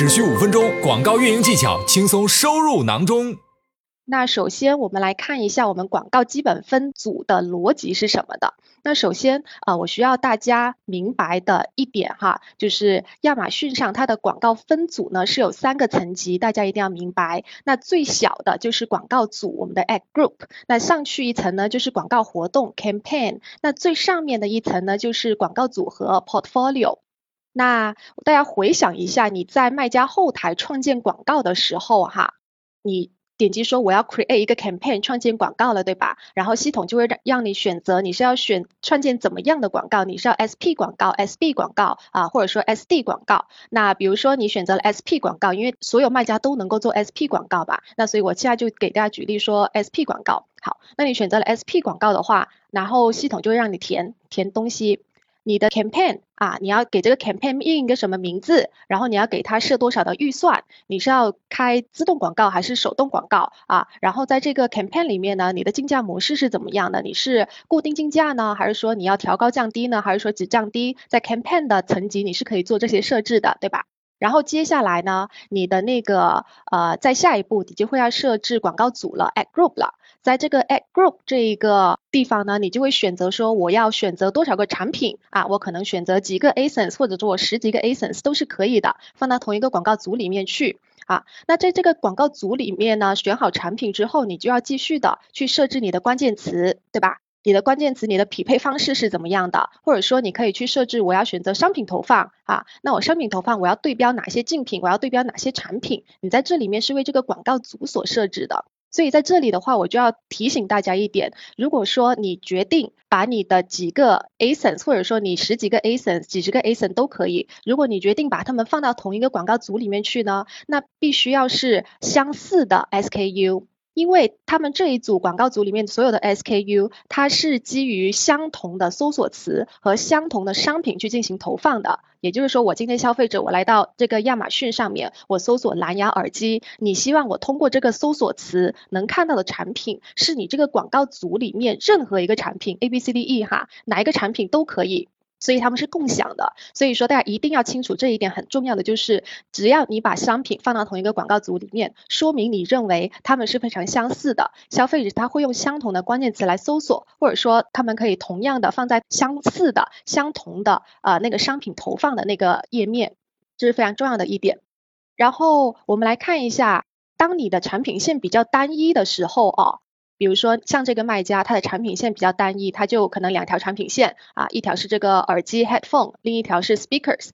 只需五分钟，广告运营技巧轻松收入囊中。那首先我们来看一下我们广告基本分组的逻辑是什么的。那首先啊，我需要大家明白的一点哈，就是亚马逊上它的广告分组呢是有三个层级，大家一定要明白。那最小的就是广告组，我们的 ad group。那上去一层呢就是广告活动 campaign。那最上面的一层呢就是广告组合 portfolio。那大家回想一下，你在卖家后台创建广告的时候哈，你。点击说我要 create 一个 campaign 创建广告了，对吧？然后系统就会让让你选择你是要选创建怎么样的广告，你是要 SP 广告、SB 广告啊，或者说 SD 广告。那比如说你选择了 SP 广告，因为所有卖家都能够做 SP 广告吧？那所以我现在就给大家举例说 SP 广告。好，那你选择了 SP 广告的话，然后系统就会让你填填东西。你的 campaign 啊，你要给这个 campaign 印一个什么名字，然后你要给它设多少的预算，你是要开自动广告还是手动广告啊？然后在这个 campaign 里面呢，你的竞价模式是怎么样的？你是固定竞价呢，还是说你要调高降低呢，还是说只降低？在 campaign 的层级你是可以做这些设置的，对吧？然后接下来呢，你的那个呃，在下一步你就会要设置广告组了，ad group 了。在这个 ad group 这一个地方呢，你就会选择说我要选择多少个产品啊，我可能选择几个 asins，或者说我十几个 asins 都是可以的，放到同一个广告组里面去啊。那在这个广告组里面呢，选好产品之后，你就要继续的去设置你的关键词，对吧？你的关键词，你的匹配方式是怎么样的？或者说你可以去设置我要选择商品投放啊，那我商品投放我要对标哪些竞品，我要对标哪些产品？你在这里面是为这个广告组所设置的。所以在这里的话，我就要提醒大家一点：如果说你决定把你的几个 asins，或者说你十几个 asins、几十个 ASIN 都可以，如果你决定把它们放到同一个广告组里面去呢，那必须要是相似的 SKU。因为他们这一组广告组里面所有的 SKU，它是基于相同的搜索词和相同的商品去进行投放的。也就是说，我今天消费者我来到这个亚马逊上面，我搜索蓝牙耳机，你希望我通过这个搜索词能看到的产品，是你这个广告组里面任何一个产品 A B C D E 哈，哪一个产品都可以。所以他们是共享的，所以说大家一定要清楚这一点很重要的就是，只要你把商品放到同一个广告组里面，说明你认为他们是非常相似的，消费者他会用相同的关键词来搜索，或者说他们可以同样的放在相似的、相同的呃那个商品投放的那个页面，这是非常重要的一点。然后我们来看一下，当你的产品线比较单一的时候啊。比如说像这个卖家，它的产品线比较单一，它就可能两条产品线啊，一条是这个耳机 headphone，另一条是 speakers。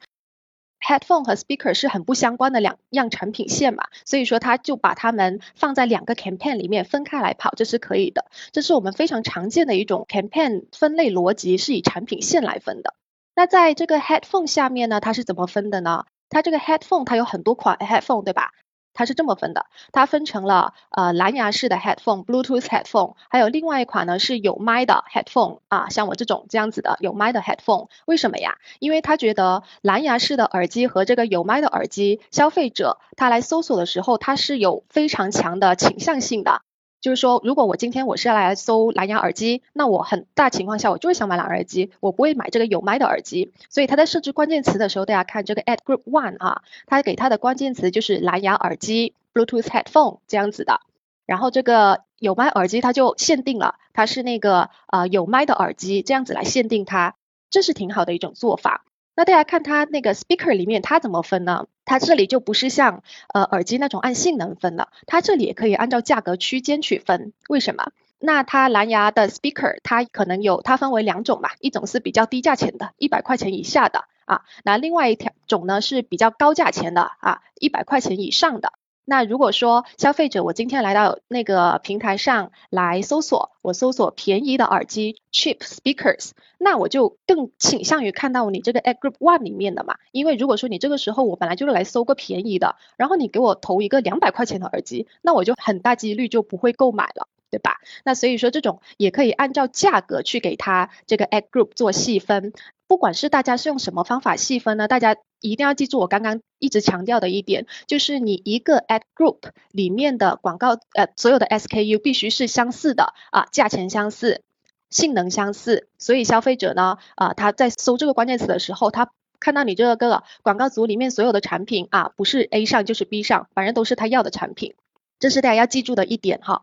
headphone 和 speaker 是很不相关的两样产品线嘛，所以说他就把它们放在两个 campaign 里面分开来跑，这是可以的。这是我们非常常见的一种 campaign 分类逻辑，是以产品线来分的。那在这个 headphone 下面呢，它是怎么分的呢？它这个 headphone 它有很多款 headphone，对吧？它是这么分的，它分成了呃蓝牙式的 headphone、Bluetooth headphone，还有另外一款呢是有麦的 headphone 啊，像我这种这样子的有麦的 headphone，为什么呀？因为他觉得蓝牙式的耳机和这个有麦的耳机，消费者他来搜索的时候，他是有非常强的倾向性的。就是说，如果我今天我是要来搜蓝牙耳机，那我很大情况下我就是想买蓝牙耳机，我不会买这个有麦的耳机。所以他在设置关键词的时候，大家看这个 ad group one 啊，他给他的关键词就是蓝牙耳机 Bluetooth headphone 这样子的。然后这个有麦耳机它就限定了，它是那个呃有麦的耳机这样子来限定它，这是挺好的一种做法。那大家看它那个 speaker 里面它怎么分呢？它这里就不是像呃耳机那种按性能分了，它这里也可以按照价格区间去分。为什么？那它蓝牙的 speaker 它可能有它分为两种嘛，一种是比较低价钱的，一百块钱以下的啊，那另外一条种呢是比较高价钱的啊，一百块钱以上的。那如果说消费者我今天来到那个平台上来搜索，我搜索便宜的耳机 cheap speakers，那我就更倾向于看到你这个 ad group one 里面的嘛，因为如果说你这个时候我本来就是来搜个便宜的，然后你给我投一个两百块钱的耳机，那我就很大几率就不会购买了。对吧？那所以说这种也可以按照价格去给它这个 ad group 做细分。不管是大家是用什么方法细分呢？大家一定要记住我刚刚一直强调的一点，就是你一个 ad group 里面的广告呃所有的 SKU 必须是相似的啊，价钱相似，性能相似。所以消费者呢啊他在搜这个关键词的时候，他看到你这个广告组里面所有的产品啊，不是 A 上就是 B 上，反正都是他要的产品，这是大家要记住的一点哈。